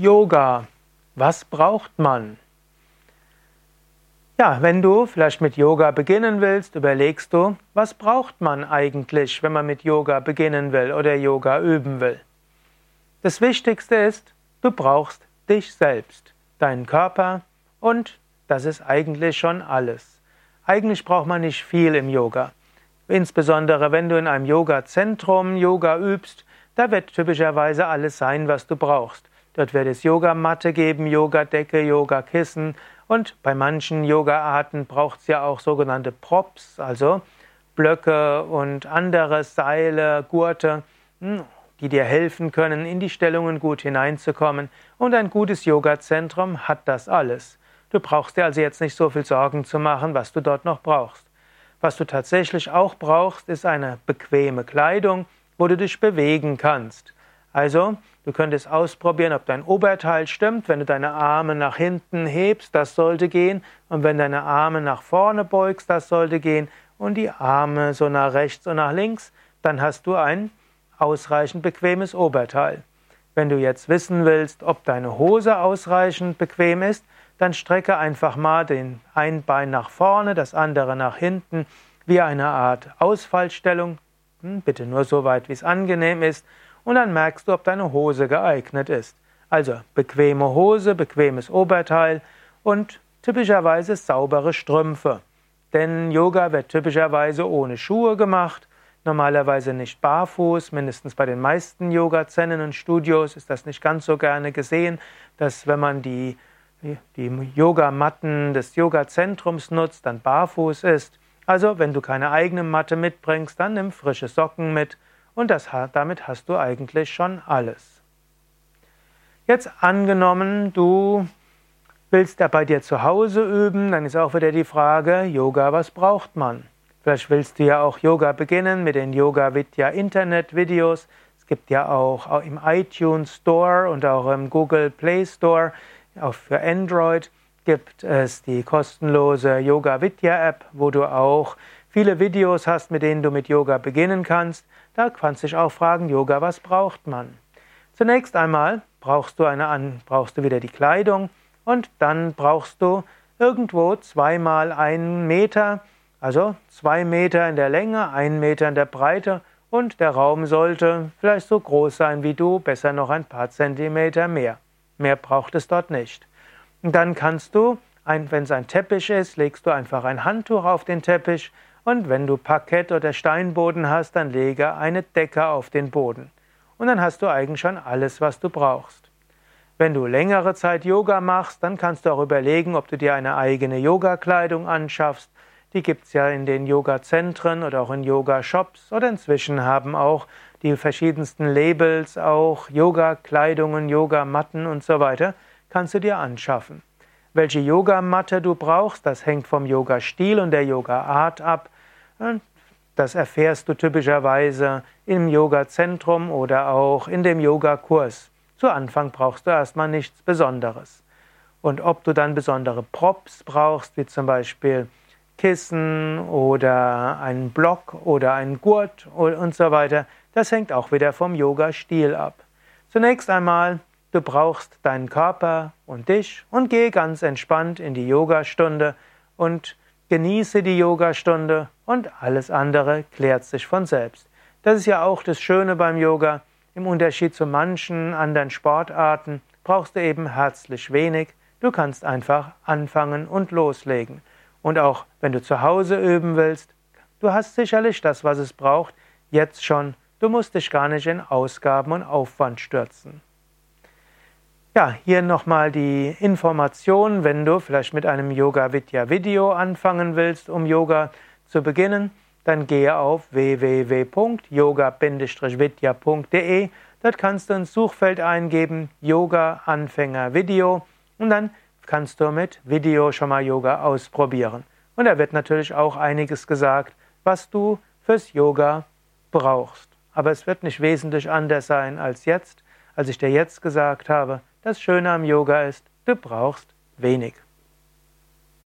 Yoga. Was braucht man? Ja, wenn du vielleicht mit Yoga beginnen willst, überlegst du, was braucht man eigentlich, wenn man mit Yoga beginnen will oder Yoga üben will? Das Wichtigste ist, du brauchst dich selbst, deinen Körper und das ist eigentlich schon alles. Eigentlich braucht man nicht viel im Yoga. Insbesondere wenn du in einem Yoga-Zentrum Yoga übst, da wird typischerweise alles sein, was du brauchst. Dort wird es Yogamatte geben, Yogadecke, Yogakissen und bei manchen Yoga-Arten braucht es ja auch sogenannte Props, also Blöcke und andere Seile, Gurte, hm, die dir helfen können, in die Stellungen gut hineinzukommen. Und ein gutes Yoga-Zentrum hat das alles. Du brauchst dir also jetzt nicht so viel Sorgen zu machen, was du dort noch brauchst. Was du tatsächlich auch brauchst, ist eine bequeme Kleidung, wo du dich bewegen kannst. Also, du könntest ausprobieren, ob dein Oberteil stimmt. Wenn du deine Arme nach hinten hebst, das sollte gehen. Und wenn deine Arme nach vorne beugst, das sollte gehen. Und die Arme so nach rechts und nach links, dann hast du ein ausreichend bequemes Oberteil. Wenn du jetzt wissen willst, ob deine Hose ausreichend bequem ist, dann strecke einfach mal den ein Bein nach vorne, das andere nach hinten, wie eine Art Ausfallstellung. Hm, bitte nur so weit, wie es angenehm ist. Und dann merkst du, ob deine Hose geeignet ist. Also bequeme Hose, bequemes Oberteil und typischerweise saubere Strümpfe. Denn Yoga wird typischerweise ohne Schuhe gemacht, normalerweise nicht barfuß, mindestens bei den meisten Yoga-Zennen und Studios ist das nicht ganz so gerne gesehen, dass wenn man die, die Yogamatten des Yoga-Zentrums nutzt, dann barfuß ist. Also, wenn du keine eigene Matte mitbringst, dann nimm frische Socken mit und das, damit hast du eigentlich schon alles. Jetzt angenommen, du willst ja bei dir zu Hause üben, dann ist auch wieder die Frage, Yoga, was braucht man? Vielleicht willst du ja auch Yoga beginnen mit den Yoga Vidya Internet Videos. Es gibt ja auch im iTunes Store und auch im Google Play Store, auch für Android gibt es die kostenlose Yoga Vidya App, wo du auch viele Videos hast, mit denen du mit Yoga beginnen kannst. Da kannst du dich auch fragen, Yoga, was braucht man? Zunächst einmal brauchst du, eine, brauchst du wieder die Kleidung und dann brauchst du irgendwo zweimal einen Meter, also zwei Meter in der Länge, einen Meter in der Breite und der Raum sollte vielleicht so groß sein wie du, besser noch ein paar Zentimeter mehr. Mehr braucht es dort nicht. Und dann kannst du, wenn es ein Teppich ist, legst du einfach ein Handtuch auf den Teppich und wenn du Parkett oder Steinboden hast, dann lege eine Decke auf den Boden. Und dann hast du eigentlich schon alles, was du brauchst. Wenn du längere Zeit Yoga machst, dann kannst du auch überlegen, ob du dir eine eigene Yoga-Kleidung anschaffst. Die gibt es ja in den Yoga-Zentren oder auch in Yoga-Shops oder inzwischen haben auch die verschiedensten Labels auch Yoga-Kleidungen, Yoga-Matten und so weiter kannst du dir anschaffen. Welche Yogamatte du brauchst, das hängt vom Yoga-Stil und der Yoga-Art ab. Das erfährst du typischerweise im Yoga-Zentrum oder auch in dem Yoga-Kurs. Zu Anfang brauchst du erstmal nichts Besonderes. Und ob du dann besondere Props brauchst, wie zum Beispiel Kissen oder einen Block oder einen Gurt und so weiter, das hängt auch wieder vom Yoga-Stil ab. Zunächst einmal Du brauchst deinen Körper und dich und geh ganz entspannt in die Yogastunde und genieße die Yogastunde und alles andere klärt sich von selbst. Das ist ja auch das Schöne beim Yoga. Im Unterschied zu manchen anderen Sportarten brauchst du eben herzlich wenig. Du kannst einfach anfangen und loslegen. Und auch wenn du zu Hause üben willst, du hast sicherlich das, was es braucht, jetzt schon. Du musst dich gar nicht in Ausgaben und Aufwand stürzen. Ja, hier nochmal die Information, wenn du vielleicht mit einem Yoga Vidya Video anfangen willst, um Yoga zu beginnen, dann gehe auf www.yoga-vidya.de. Dort kannst du ins Suchfeld eingeben Yoga Anfänger Video und dann kannst du mit Video schon mal Yoga ausprobieren. Und da wird natürlich auch einiges gesagt, was du fürs Yoga brauchst. Aber es wird nicht wesentlich anders sein als jetzt, als ich dir jetzt gesagt habe. Das Schöne am Yoga ist, du brauchst wenig.